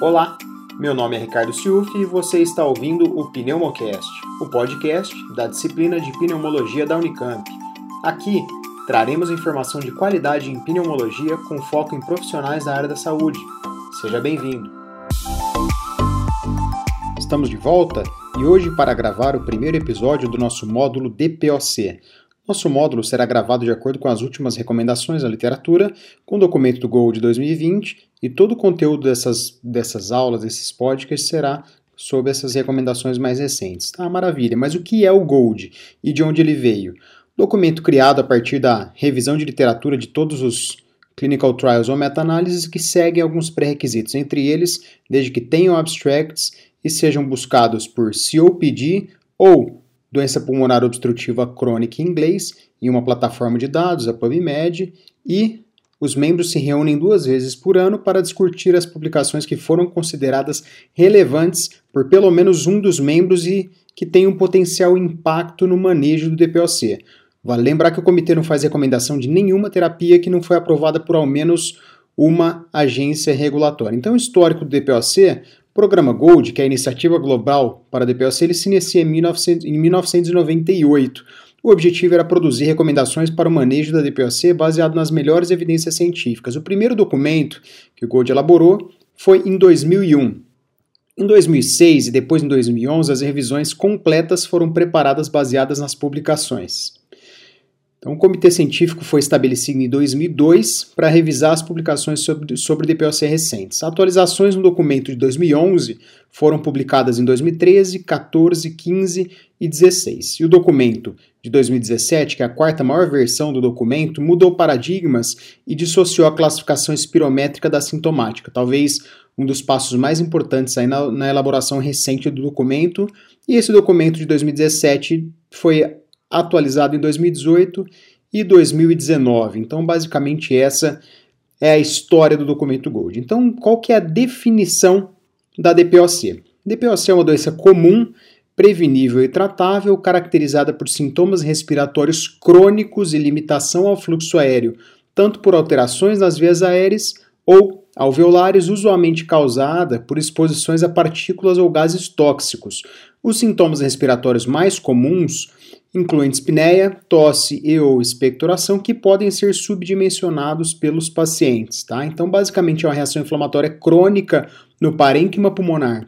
Olá, meu nome é Ricardo Siuf e você está ouvindo o Pneumocast, o podcast da disciplina de pneumologia da Unicamp. Aqui traremos informação de qualidade em pneumologia com foco em profissionais da área da saúde. Seja bem-vindo. Estamos de volta e hoje para gravar o primeiro episódio do nosso módulo DPOC. Nosso módulo será gravado de acordo com as últimas recomendações da literatura, com o documento do GOL de 2020 e todo o conteúdo dessas, dessas aulas, desses podcasts, será sobre essas recomendações mais recentes. Tá, maravilha. Mas o que é o GOLD e de onde ele veio? Documento criado a partir da revisão de literatura de todos os clinical trials ou meta-análises que seguem alguns pré-requisitos, entre eles, desde que tenham abstracts e sejam buscados por COPD ou doença pulmonar obstrutiva crônica em inglês, em uma plataforma de dados, a PubMed, e os membros se reúnem duas vezes por ano para discutir as publicações que foram consideradas relevantes por pelo menos um dos membros e que têm um potencial impacto no manejo do DPOC. Vale lembrar que o comitê não faz recomendação de nenhuma terapia que não foi aprovada por ao menos uma agência regulatória. Então, o histórico do DPOC, o programa GOLD, que é a iniciativa global para o DPOC, se inicia em, 1900, em 1998 o objetivo era produzir recomendações para o manejo da DPOC baseado nas melhores evidências científicas. O primeiro documento que o Gold elaborou foi em 2001. Em 2006 e depois em 2011, as revisões completas foram preparadas baseadas nas publicações. Então, o comitê científico foi estabelecido em 2002 para revisar as publicações sobre, sobre DPOC recentes. Atualizações no documento de 2011 foram publicadas em 2013, 14, 15 e 16. E o documento de 2017, que é a quarta maior versão do documento, mudou paradigmas e dissociou a classificação espirométrica da sintomática, talvez um dos passos mais importantes aí na, na elaboração recente do documento. E esse documento de 2017 foi atualizado em 2018 e 2019. Então, basicamente, essa é a história do documento Gold. Então, qual que é a definição da DPOC? DPOC é uma doença comum, prevenível e tratável, caracterizada por sintomas respiratórios crônicos e limitação ao fluxo aéreo, tanto por alterações nas vias aéreas ou alveolares, usualmente causada por exposições a partículas ou gases tóxicos. Os sintomas respiratórios mais comuns incluem dispneia, tosse e ou expectoração, que podem ser subdimensionados pelos pacientes. Tá? Então, basicamente, é uma reação inflamatória crônica no parênquima pulmonar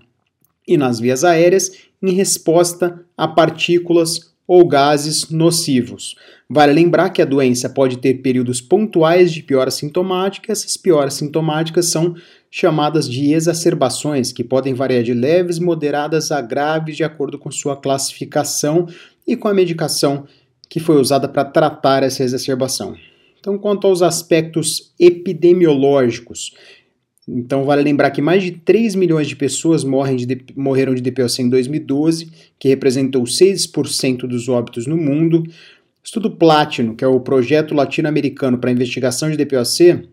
e nas vias aéreas em resposta a partículas ou gases nocivos. Vale lembrar que a doença pode ter períodos pontuais de piora sintomática, essas pioras sintomáticas são chamadas de exacerbações, que podem variar de leves, moderadas a graves de acordo com sua classificação e com a medicação que foi usada para tratar essa exacerbação. Então, quanto aos aspectos epidemiológicos, então vale lembrar que mais de 3 milhões de pessoas de, morreram de DPOC em 2012, que representou 6% dos óbitos no mundo. Estudo Platino, que é o projeto latino-americano para investigação de DPOC,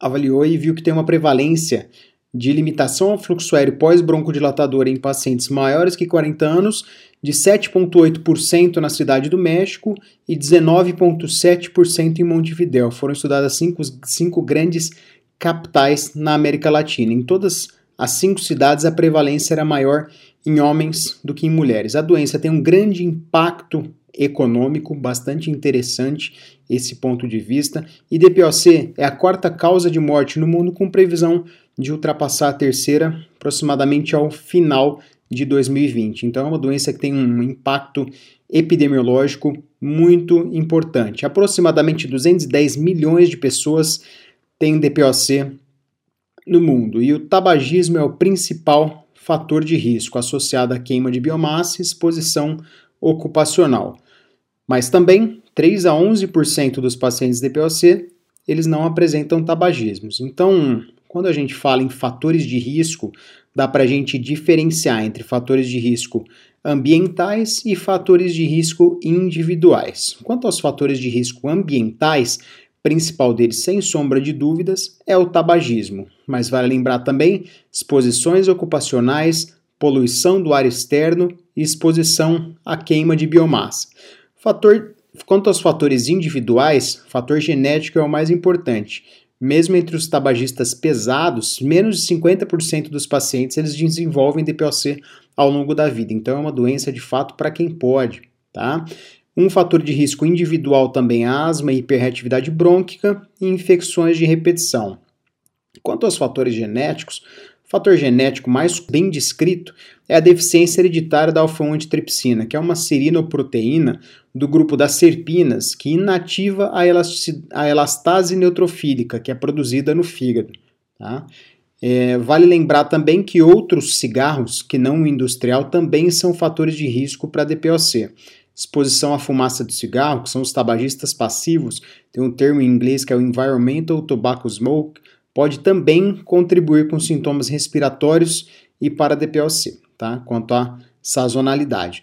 avaliou e viu que tem uma prevalência de limitação ao fluxo aéreo pós-broncodilatador em pacientes maiores que 40 anos de 7,8% na Cidade do México e 19,7% em Montevideo. Foram estudadas cinco, cinco grandes capitais na América Latina. Em todas as cinco cidades, a prevalência era maior em homens do que em mulheres. A doença tem um grande impacto econômico, bastante interessante esse ponto de vista. E DPOC é a quarta causa de morte no mundo, com previsão de ultrapassar a terceira aproximadamente ao final de 2020. Então, é uma doença que tem um impacto epidemiológico muito importante. Aproximadamente 210 milhões de pessoas têm DPOC no mundo e o tabagismo é o principal fator de risco associado à queima de biomassa e exposição ocupacional. Mas também 3 a 11% dos pacientes DPOC eles não apresentam tabagismos. Então, quando a gente fala em fatores de risco, dá para a gente diferenciar entre fatores de risco ambientais e fatores de risco individuais. Quanto aos fatores de risco ambientais, principal deles, sem sombra de dúvidas, é o tabagismo. Mas vale lembrar também exposições ocupacionais, poluição do ar externo e exposição à queima de biomassa. Fator, quanto aos fatores individuais, fator genético é o mais importante mesmo entre os tabagistas pesados, menos de 50% dos pacientes eles desenvolvem DPOC ao longo da vida. Então é uma doença de fato para quem pode, tá? Um fator de risco individual também é asma, hiperreatividade brônquica e infecções de repetição. Quanto aos fatores genéticos, fator genético mais bem descrito é a deficiência hereditária da alfa-1 antitripsina, que é uma serinoproteína do grupo das serpinas que inativa a, a elastase neutrofílica, que é produzida no fígado. Tá? É, vale lembrar também que outros cigarros, que não o industrial, também são fatores de risco para DPOC exposição à fumaça do cigarro, que são os tabagistas passivos, tem um termo em inglês que é o Environmental Tobacco Smoke, pode também contribuir com sintomas respiratórios e para DPOC, tá? quanto à sazonalidade.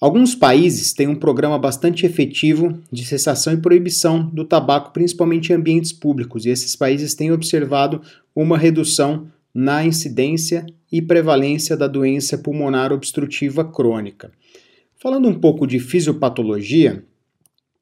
Alguns países têm um programa bastante efetivo de cessação e proibição do tabaco, principalmente em ambientes públicos, e esses países têm observado uma redução na incidência e prevalência da doença pulmonar obstrutiva crônica. Falando um pouco de fisiopatologia,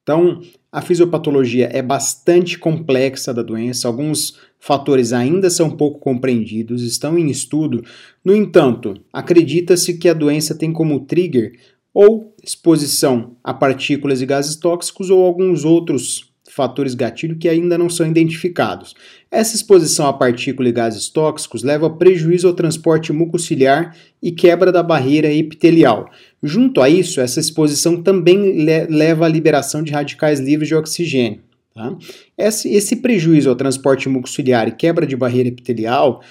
então a fisiopatologia é bastante complexa da doença, alguns fatores ainda são pouco compreendidos, estão em estudo. No entanto, acredita-se que a doença tem como trigger ou exposição a partículas e gases tóxicos ou alguns outros fatores gatilho que ainda não são identificados. Essa exposição a partículas e gases tóxicos leva a prejuízo ao transporte mucociliar e quebra da barreira epitelial. Junto a isso, essa exposição também le leva à liberação de radicais livres de oxigênio. Tá? Esse, esse prejuízo ao transporte mucociliar e quebra de barreira epitelial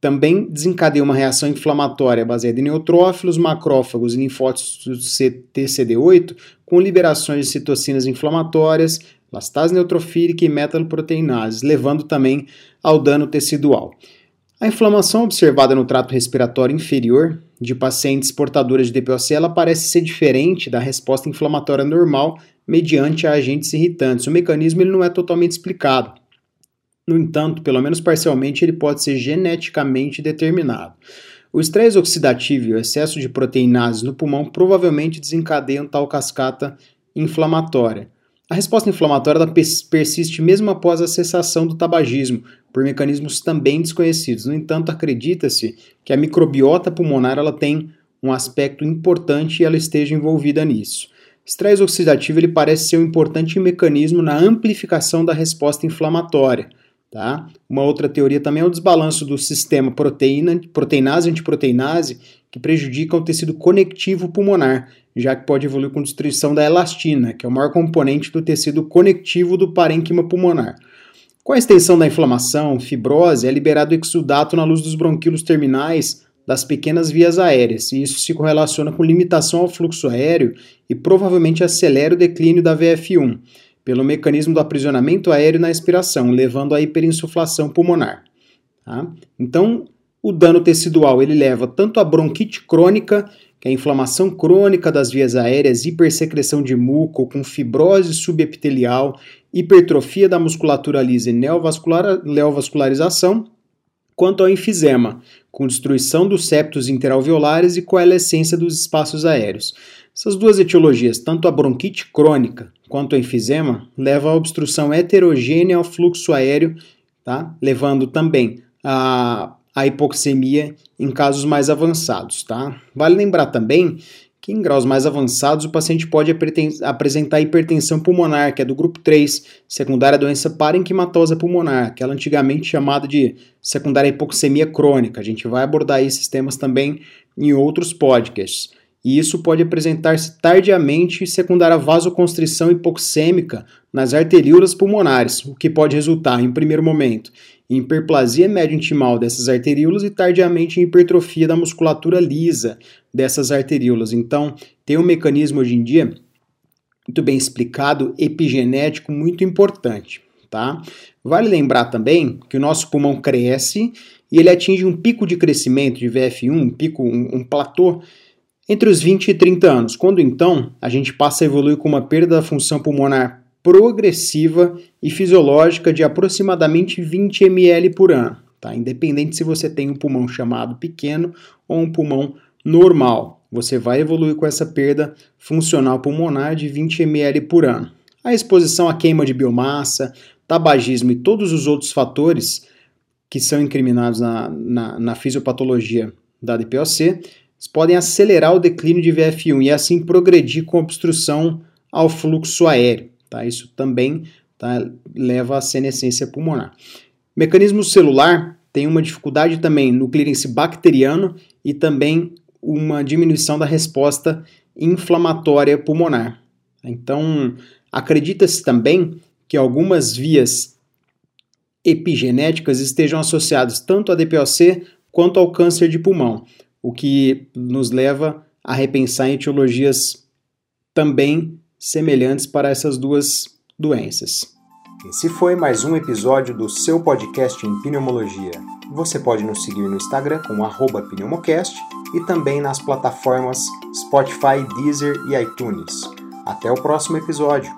também desencadeia uma reação inflamatória baseada em neutrófilos, macrófagos e linfócitos TCD8, com liberações de citocinas inflamatórias, elastase neutrofílica e metaloproteinase, levando também ao dano tecidual. A inflamação observada no trato respiratório inferior de pacientes portadores de DPOC ela parece ser diferente da resposta inflamatória normal mediante agentes irritantes. O mecanismo ele não é totalmente explicado. No entanto, pelo menos parcialmente, ele pode ser geneticamente determinado. O estresse oxidativo e o excesso de proteinases no pulmão provavelmente desencadeiam tal cascata inflamatória. A resposta inflamatória persiste mesmo após a cessação do tabagismo, por mecanismos também desconhecidos. No entanto, acredita-se que a microbiota pulmonar ela tem um aspecto importante e ela esteja envolvida nisso. Estresse oxidativo ele parece ser um importante mecanismo na amplificação da resposta inflamatória. Tá? Uma outra teoria também é o desbalanço do sistema proteína, proteinase-antiproteinase, que prejudica o tecido conectivo pulmonar, já que pode evoluir com destruição da elastina, que é o maior componente do tecido conectivo do parênquima pulmonar. Com a extensão da inflamação, fibrose, é liberado exudato na luz dos bronquíolos terminais das pequenas vias aéreas, e isso se correlaciona com limitação ao fluxo aéreo e provavelmente acelera o declínio da VF1, pelo mecanismo do aprisionamento aéreo na expiração, levando à hiperinsuflação pulmonar. Tá? Então, o dano tecidual ele leva tanto a bronquite crônica que é a inflamação crônica das vias aéreas, hipersecreção de muco com fibrose subepitelial, hipertrofia da musculatura lisa e neovascular, neovascularização, quanto ao enfisema, com destruição dos septos interalveolares e coalescência dos espaços aéreos. Essas duas etiologias, tanto a bronquite crônica quanto o enfisema, levam à obstrução heterogênea ao fluxo aéreo, tá? levando também a a hipoxemia em casos mais avançados, tá? Vale lembrar também que em graus mais avançados o paciente pode apresentar hipertensão pulmonar, que é do grupo 3, secundária doença parenquimatosa pulmonar, aquela antigamente chamada de secundária hipoxemia crônica. A gente vai abordar esses temas também em outros podcasts. E isso pode apresentar-se tardiamente secundária vasoconstrição hipoxêmica nas arteríolas pulmonares, o que pode resultar, em primeiro momento, em hiperplasia médio-intimal dessas arteríolas e tardiamente em hipertrofia da musculatura lisa dessas arteríolas. Então, tem um mecanismo hoje em dia muito bem explicado, epigenético, muito importante, tá? Vale lembrar também que o nosso pulmão cresce e ele atinge um pico de crescimento de VF1, um pico, um, um platô, entre os 20 e 30 anos, quando então a gente passa a evoluir com uma perda da função pulmonar progressiva e fisiológica de aproximadamente 20 ml por ano, tá? Independente se você tem um pulmão chamado pequeno ou um pulmão normal, você vai evoluir com essa perda funcional pulmonar de 20 ml por ano. A exposição à queima de biomassa tabagismo e todos os outros fatores que são incriminados na, na, na fisiopatologia da DPOC, podem acelerar o declínio de VF1 e assim progredir com obstrução ao fluxo aéreo. Tá? Isso também tá, leva à senescência pulmonar. Mecanismo celular tem uma dificuldade também no clearance bacteriano e também uma diminuição da resposta inflamatória pulmonar. Então, acredita-se também que algumas vias epigenéticas estejam associadas tanto à DPOC quanto ao câncer de pulmão, o que nos leva a repensar em etiologias também semelhantes para essas duas doenças. Esse foi mais um episódio do seu podcast em pneumologia. Você pode nos seguir no Instagram com pneumocast e também nas plataformas Spotify, Deezer e iTunes. Até o próximo episódio.